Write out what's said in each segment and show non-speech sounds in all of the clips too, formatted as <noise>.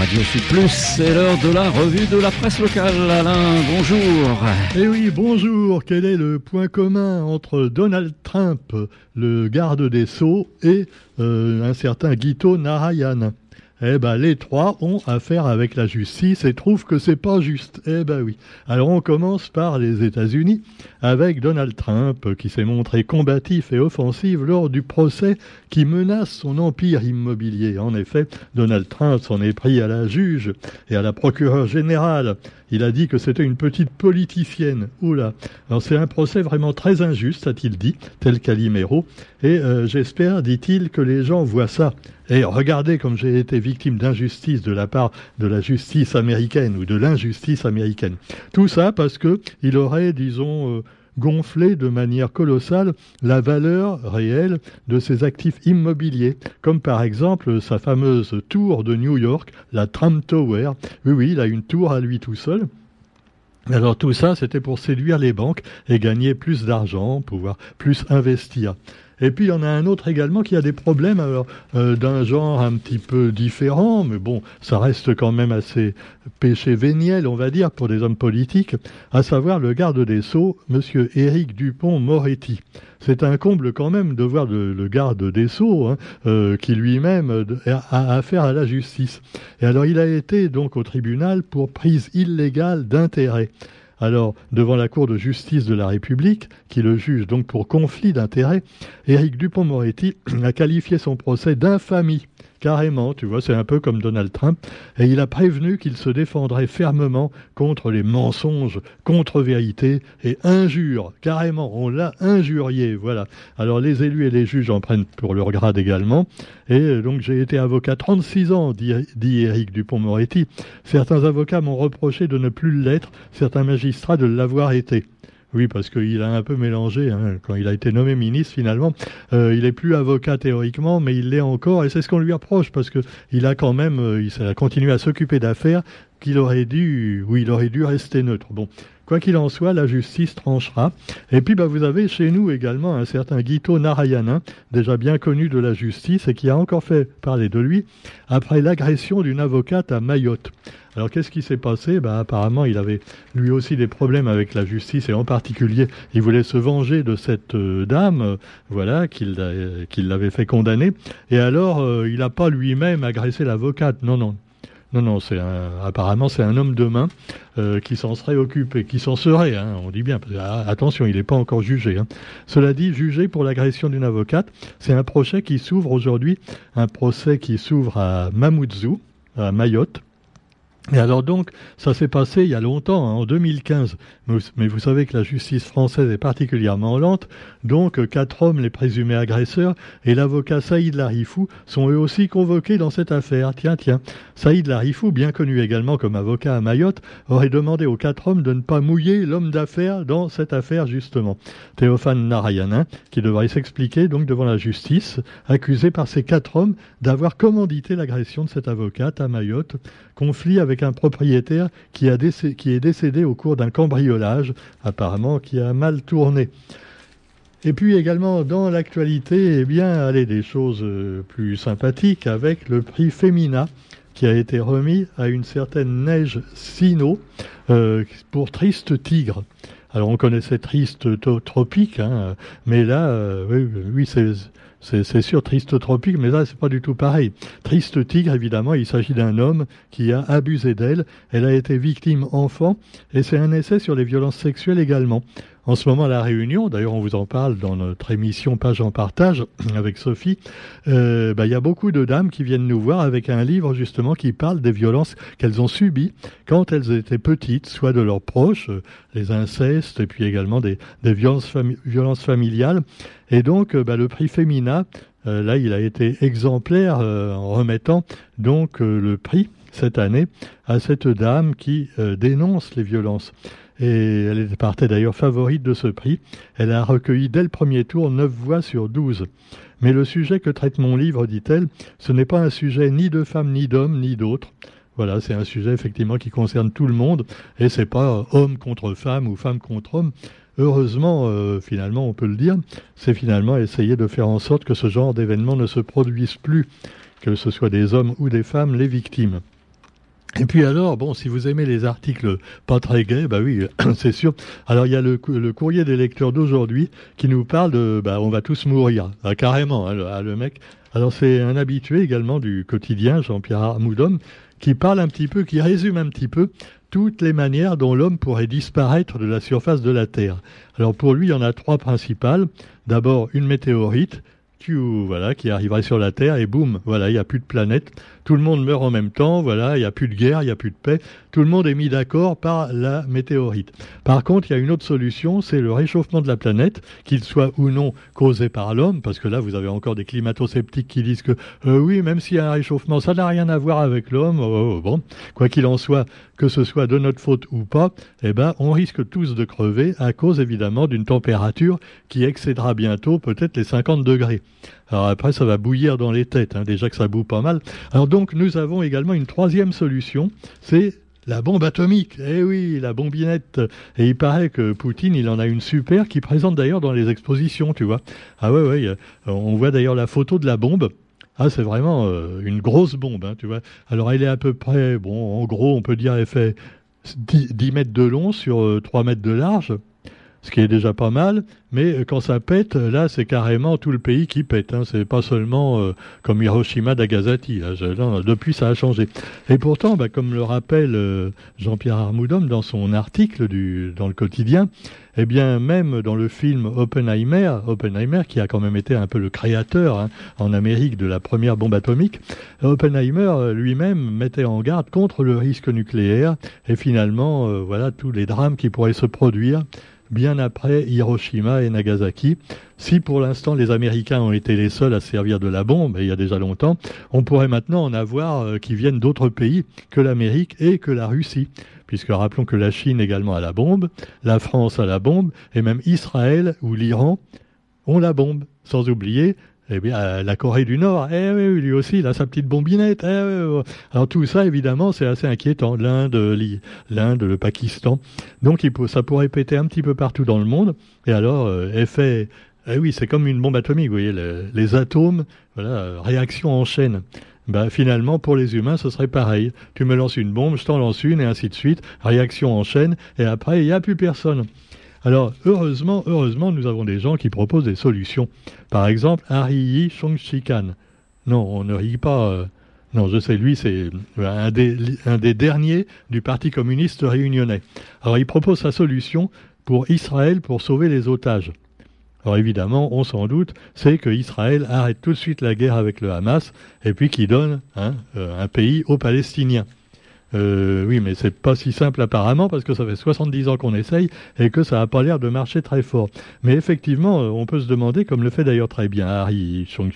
Radio Sud Plus, c'est l'heure de la revue de la presse locale. Alain, bonjour. Eh oui, bonjour. Quel est le point commun entre Donald Trump, le garde des Sceaux, et euh, un certain Guito Narayan? Eh ben, les trois ont affaire avec la justice et trouvent que c'est pas juste. Eh ben oui. Alors on commence par les États-Unis avec Donald Trump qui s'est montré combatif et offensif lors du procès qui menace son empire immobilier. En effet, Donald Trump s'en est pris à la juge et à la procureure générale. Il a dit que c'était une petite politicienne. Oula. Alors c'est un procès vraiment très injuste, a-t-il dit, tel Calimero. Et euh, j'espère, dit-il, que les gens voient ça. Et regardez comme j'ai été victime d'injustice de la part de la justice américaine ou de l'injustice américaine. Tout ça parce que il aurait, disons, euh, gonflé de manière colossale la valeur réelle de ses actifs immobiliers, comme par exemple sa fameuse tour de New York, la Trump Tower. Oui, oui, il a une tour à lui tout seul. Alors tout ça, c'était pour séduire les banques et gagner plus d'argent, pouvoir plus investir. Et puis il y en a un autre également qui a des problèmes euh, d'un genre un petit peu différent, mais bon, ça reste quand même assez péché véniel, on va dire, pour des hommes politiques, à savoir le garde des Sceaux, Monsieur Éric Dupont-Moretti. C'est un comble quand même de voir le, garde des Sceaux, hein, euh, qui lui-même euh, a affaire à la justice. Et alors il a été donc au tribunal pour prise illégale d'intérêt. Alors, devant la Cour de justice de la République, qui le juge donc pour conflit d'intérêts, Éric Dupont-Moretti a qualifié son procès d'infamie. Carrément, tu vois, c'est un peu comme Donald Trump. Et il a prévenu qu'il se défendrait fermement contre les mensonges, contre-vérités et injures. Carrément, on l'a injurié, voilà. Alors les élus et les juges en prennent pour leur grade également. Et euh, donc j'ai été avocat 36 ans, dit, dit Éric Dupont-Moretti. Certains avocats m'ont reproché de ne plus l'être, certains magistrats de l'avoir été. Oui, parce qu'il a un peu mélangé. Hein, quand il a été nommé ministre, finalement, euh, il est plus avocat théoriquement, mais il l'est encore, et c'est ce qu'on lui approche, parce que il a quand même, euh, continué à s'occuper d'affaires qu'il aurait dû, où il aurait dû rester neutre. Bon, Quoi qu'il en soit, la justice tranchera. Et puis, bah, vous avez chez nous également un certain Guito Narayana, déjà bien connu de la justice et qui a encore fait parler de lui après l'agression d'une avocate à Mayotte. Alors, qu'est-ce qui s'est passé? Bah, Apparemment, il avait lui aussi des problèmes avec la justice et en particulier, il voulait se venger de cette euh, dame, euh, voilà, qu'il l'avait fait condamner. Et alors, euh, il n'a pas lui-même agressé l'avocate? Non, non. Non, non, c'est apparemment c'est un homme de main euh, qui s'en serait occupé, qui s'en serait, hein, on dit bien. Ah, attention, il n'est pas encore jugé. Hein. Cela dit, jugé pour l'agression d'une avocate, c'est un procès qui s'ouvre aujourd'hui, un procès qui s'ouvre à Mamoudzou, à Mayotte, et alors donc, ça s'est passé il y a longtemps, hein, en 2015. Mais vous savez que la justice française est particulièrement lente. Donc, quatre hommes, les présumés agresseurs, et l'avocat Saïd Larifou sont eux aussi convoqués dans cette affaire. Tiens, tiens. Saïd Larifou, bien connu également comme avocat à Mayotte, aurait demandé aux quatre hommes de ne pas mouiller l'homme d'affaires dans cette affaire, justement. Théophane Narayanin, qui devrait s'expliquer donc devant la justice, accusé par ces quatre hommes d'avoir commandité l'agression de cette avocate à Mayotte. Conflit avec un propriétaire qui, a qui est décédé au cours d'un cambriolage, apparemment qui a mal tourné. Et puis également dans l'actualité, eh bien, allez, des choses euh, plus sympathiques avec le prix Femina qui a été remis à une certaine Neige Sino euh, pour Triste Tigre. Alors on connaissait Triste Tropique, hein, mais là, euh, oui, c'est c'est sûr, triste tropique, mais là, c'est pas du tout pareil. Triste tigre, évidemment, il s'agit d'un homme qui a abusé d'elle. Elle a été victime enfant, et c'est un essai sur les violences sexuelles également. En ce moment, à La Réunion, d'ailleurs, on vous en parle dans notre émission Page en partage <clears throat> avec Sophie, euh, bah, il y a beaucoup de dames qui viennent nous voir avec un livre, justement, qui parle des violences qu'elles ont subies quand elles étaient petites, soit de leurs proches, euh, les incestes, et puis également des, violences, familiales. Et donc, euh, bah, le prix Femina, là, il a été exemplaire en remettant donc le prix cette année à cette dame qui dénonce les violences. Et elle partait d'ailleurs favorite de ce prix. Elle a recueilli dès le premier tour 9 voix sur 12. Mais le sujet que traite mon livre, dit-elle, ce n'est pas un sujet ni de femmes, ni d'hommes, ni d'autres. Voilà, c'est un sujet effectivement qui concerne tout le monde et c'est pas homme contre femme ou femme contre homme heureusement, euh, finalement, on peut le dire, c'est finalement essayer de faire en sorte que ce genre d'événements ne se produise plus, que ce soit des hommes ou des femmes les victimes. Et puis alors, bon, si vous aimez les articles pas très gays, bah oui, <clears throat> c'est sûr. Alors il y a le, courrier des lecteurs d'aujourd'hui qui nous parle de, bah on va tous mourir, ah, carrément, hein, ah, le, mec. Alors c'est un habitué également du quotidien, Jean-Pierre Armoudom, qui parle un petit peu, qui résume un petit peu toutes les manières dont l'homme pourrait disparaître de la surface de la Terre. Alors pour lui, il y en a trois principales. D'abord une météorite, qui arriverait sur la Terre et boum, voilà, il n'y a plus de planète. Tout le monde meurt en même temps, voilà, il n'y a plus de guerre, il n'y a plus de paix. Tout le monde est mis d'accord par la météorite. Par contre, il y a une autre solution, c'est le réchauffement de la planète, qu'il soit ou non causé par l'homme, parce que là, vous avez encore des climato-sceptiques qui disent que euh, oui, même s'il y a un réchauffement, ça n'a rien à voir avec l'homme. Oh, oh, bon, quoi qu'il en soit, que ce soit de notre faute ou pas, eh ben, on risque tous de crever à cause évidemment d'une température qui excédera bientôt peut-être les 50 degrés. Alors après, ça va bouillir dans les têtes, hein, déjà que ça boue pas mal. Alors donc, nous avons également une troisième solution, c'est la bombe atomique. Eh oui, la bombinette. Et il paraît que Poutine, il en a une super qui présente d'ailleurs dans les expositions, tu vois. Ah ouais, ouais. On voit d'ailleurs la photo de la bombe. Ah, c'est vraiment euh, une grosse bombe, hein, tu vois. Alors, elle est à peu près, bon, en gros, on peut dire, elle fait 10, mètres de long sur 3 euh, mètres de large ce qui est déjà pas mal, mais euh, quand ça pète, là, c'est carrément tout le pays qui pète. Hein. C'est pas seulement euh, comme Hiroshima, Nagasaki. depuis, ça a changé. Et pourtant, bah, comme le rappelle euh, Jean-Pierre Armoudom dans son article du, dans le quotidien, eh bien, même dans le film Oppenheimer, Oppenheimer, qui a quand même été un peu le créateur hein, en Amérique de la première bombe atomique, Oppenheimer lui-même mettait en garde contre le risque nucléaire et finalement, voilà, tous les drames qui pourraient se produire bien après Hiroshima et Nagasaki. Si pour l'instant les Américains ont été les seuls à servir de la bombe, il y a déjà longtemps, on pourrait maintenant en avoir euh, qui viennent d'autres pays que l'Amérique et que la Russie. Puisque rappelons que la Chine également a la bombe, la France a la bombe, et même Israël ou l'Iran ont la bombe. Sans oublier eh bien, la Corée du Nord, eh oui, lui aussi, il a sa petite bombinette. Eh Alors tout ça, évidemment, c'est assez inquiétant. L'Inde, le Pakistan. Donc ça pourrait péter un petit peu partout dans le monde. Et alors, euh, effet, eh oui, c'est comme une bombe atomique, vous voyez, les, atomes, voilà, euh, réaction en chaîne. Ben, finalement, pour les humains, ce serait pareil. Tu me lances une bombe, je t'en lance une, et ainsi de suite. Réaction en chaîne, et après, il n'y a plus personne. Alors, heureusement, heureusement, nous avons des gens qui proposent des solutions. Par exemple, Ariyi Shongshikan. Non, on ne rit pas. Euh, non, je sais, lui, c'est un des, un des derniers du Parti communiste réunionnais. Alors, il propose sa solution pour Israël pour sauver les otages. Alors évidemment, on s'en doute, c'est que Israël arrête tout de suite la guerre avec le Hamas et puis qu'il donne hein, euh, un pays aux Palestiniens. Euh, oui, mais c'est pas si simple apparemment parce que ça fait 70 ans qu'on essaye et que ça n'a pas l'air de marcher très fort. Mais effectivement, euh, on peut se demander, comme le fait d'ailleurs très bien Harry chung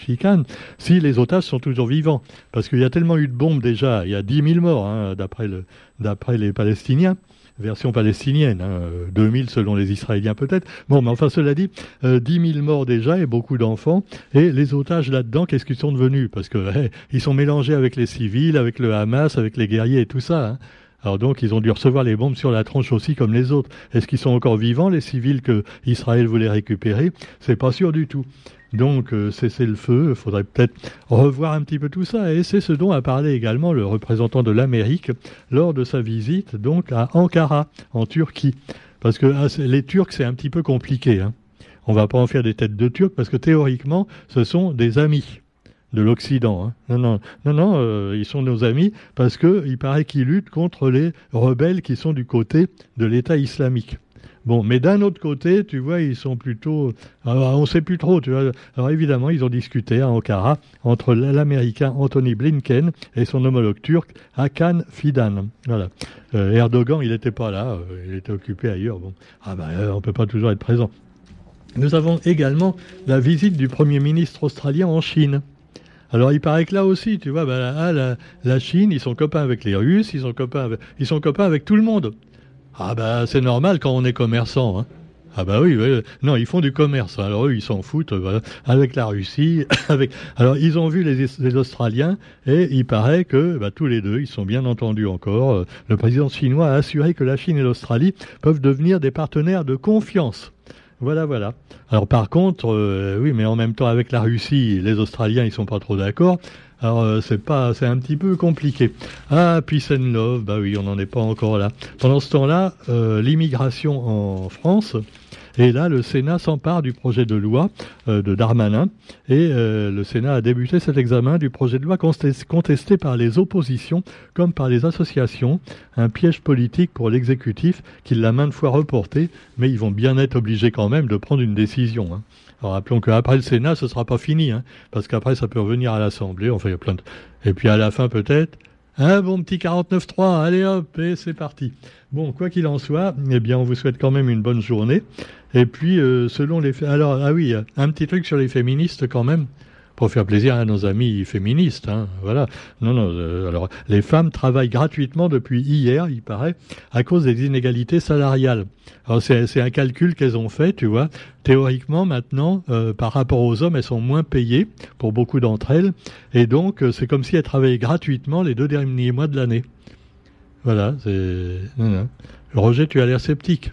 si les otages sont toujours vivants. Parce qu'il y a tellement eu de bombes déjà, il y a 10 000 morts hein, d'après les Palestiniens version palestinienne, hein, 2000 selon les Israéliens peut-être. Bon, mais enfin cela dit, euh, 10 000 morts déjà et beaucoup d'enfants. Et les otages là-dedans, qu'est-ce qu'ils sont devenus? Parce que <laughs> ils sont mélangés avec les civils, avec le Hamas, avec les guerriers et tout ça. Hein. Alors donc, ils ont dû recevoir les bombes sur la tronche aussi, comme les autres. Est-ce qu'ils sont encore vivants, les civils que Israël voulait récupérer? C'est pas sûr du tout. Donc, euh, cesser le feu, il faudrait peut-être revoir un petit peu tout ça. Et c'est ce dont a parlé également le représentant de l'Amérique lors de sa visite donc à Ankara, en Turquie. Parce que ah, les Turcs, c'est un petit peu compliqué. Hein. On va pas en faire des têtes de Turcs parce que théoriquement, ce sont des amis de l'Occident. Hein. Non, non, non, non, euh, ils sont nos amis parce qu'il paraît qu'ils luttent contre les rebelles qui sont du côté de l'État islamique. Bon, mais d'un autre côté, tu vois, ils sont plutôt. Alors, on ne sait plus trop, tu vois. Alors évidemment, ils ont discuté à Ankara entre l'Américain Anthony Blinken et son homologue turc Hakan Fidan. Voilà. Euh, Erdogan, il n'était pas là, euh, il était occupé ailleurs. Bon, ah ben, on peut pas toujours être présent. Nous avons également la visite du Premier ministre australien en Chine. Alors il paraît que là aussi, tu vois, ben, la, Chine, ils sont copains avec les Russes, ils sont copains avec tout le monde. Ah bah c'est normal quand on est commerçant. Hein. Ah bah oui, non, ils font du commerce. Alors eux, ils s'en foutent avec la Russie. <coughs> avec. Alors ils ont vu les, Australiens et il paraît que bah, tous les deux, ils sont bien entendus encore. Euh, le président chinois a assuré que la Chine et l'Australie peuvent devenir des partenaires de confiance. Voilà, voilà. Alors par contre, euh, oui, mais en même temps avec la Russie, les Australiens, ils sont pas trop d'accord. Alors euh, c'est pas, c'est un petit peu compliqué. Ah, peace and love, bah oui, on n'en est pas encore là. Pendant ce temps-là, euh, l'immigration en France, et là, le Sénat s'empare du projet de loi euh, de Darmanin et euh, le Sénat a débuté cet examen du projet de loi contesté par les oppositions comme par les associations. Un piège politique pour l'exécutif qui l'a maintes fois reporté, mais ils vont bien être obligés quand même de prendre une décision. Hein. Alors rappelons qu'après le Sénat, ce ne sera pas fini, hein, parce qu'après ça peut revenir à l'Assemblée. Enfin, il y a plein de... Et puis à la fin peut-être, un bon petit 49.3, allez hop, et c'est parti. Bon, quoi qu'il en soit, eh bien, on vous souhaite quand même une bonne journée. Et puis, euh, selon les... Alors, ah oui, un petit truc sur les féministes quand même pour faire plaisir à nos amis féministes. Hein, voilà. Non, non. Euh, alors, les femmes travaillent gratuitement depuis hier, il paraît, à cause des inégalités salariales. C'est un calcul qu'elles ont fait, tu vois. Théoriquement, maintenant, euh, par rapport aux hommes, elles sont moins payées pour beaucoup d'entre elles, et donc euh, c'est comme si elles travaillaient gratuitement les deux derniers mois de l'année. Voilà. C'est. Roger, tu as l'air sceptique.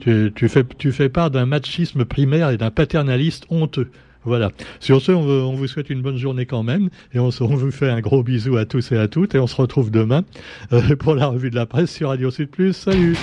Tu, tu, fais, tu fais part d'un machisme primaire et d'un paternaliste honteux. Voilà. Sur ce, on, vous souhaite une bonne journée quand même. Et on, vous fait un gros bisou à tous et à toutes. Et on se retrouve demain euh, pour la revue de la presse sur Radio Sud Plus. Salut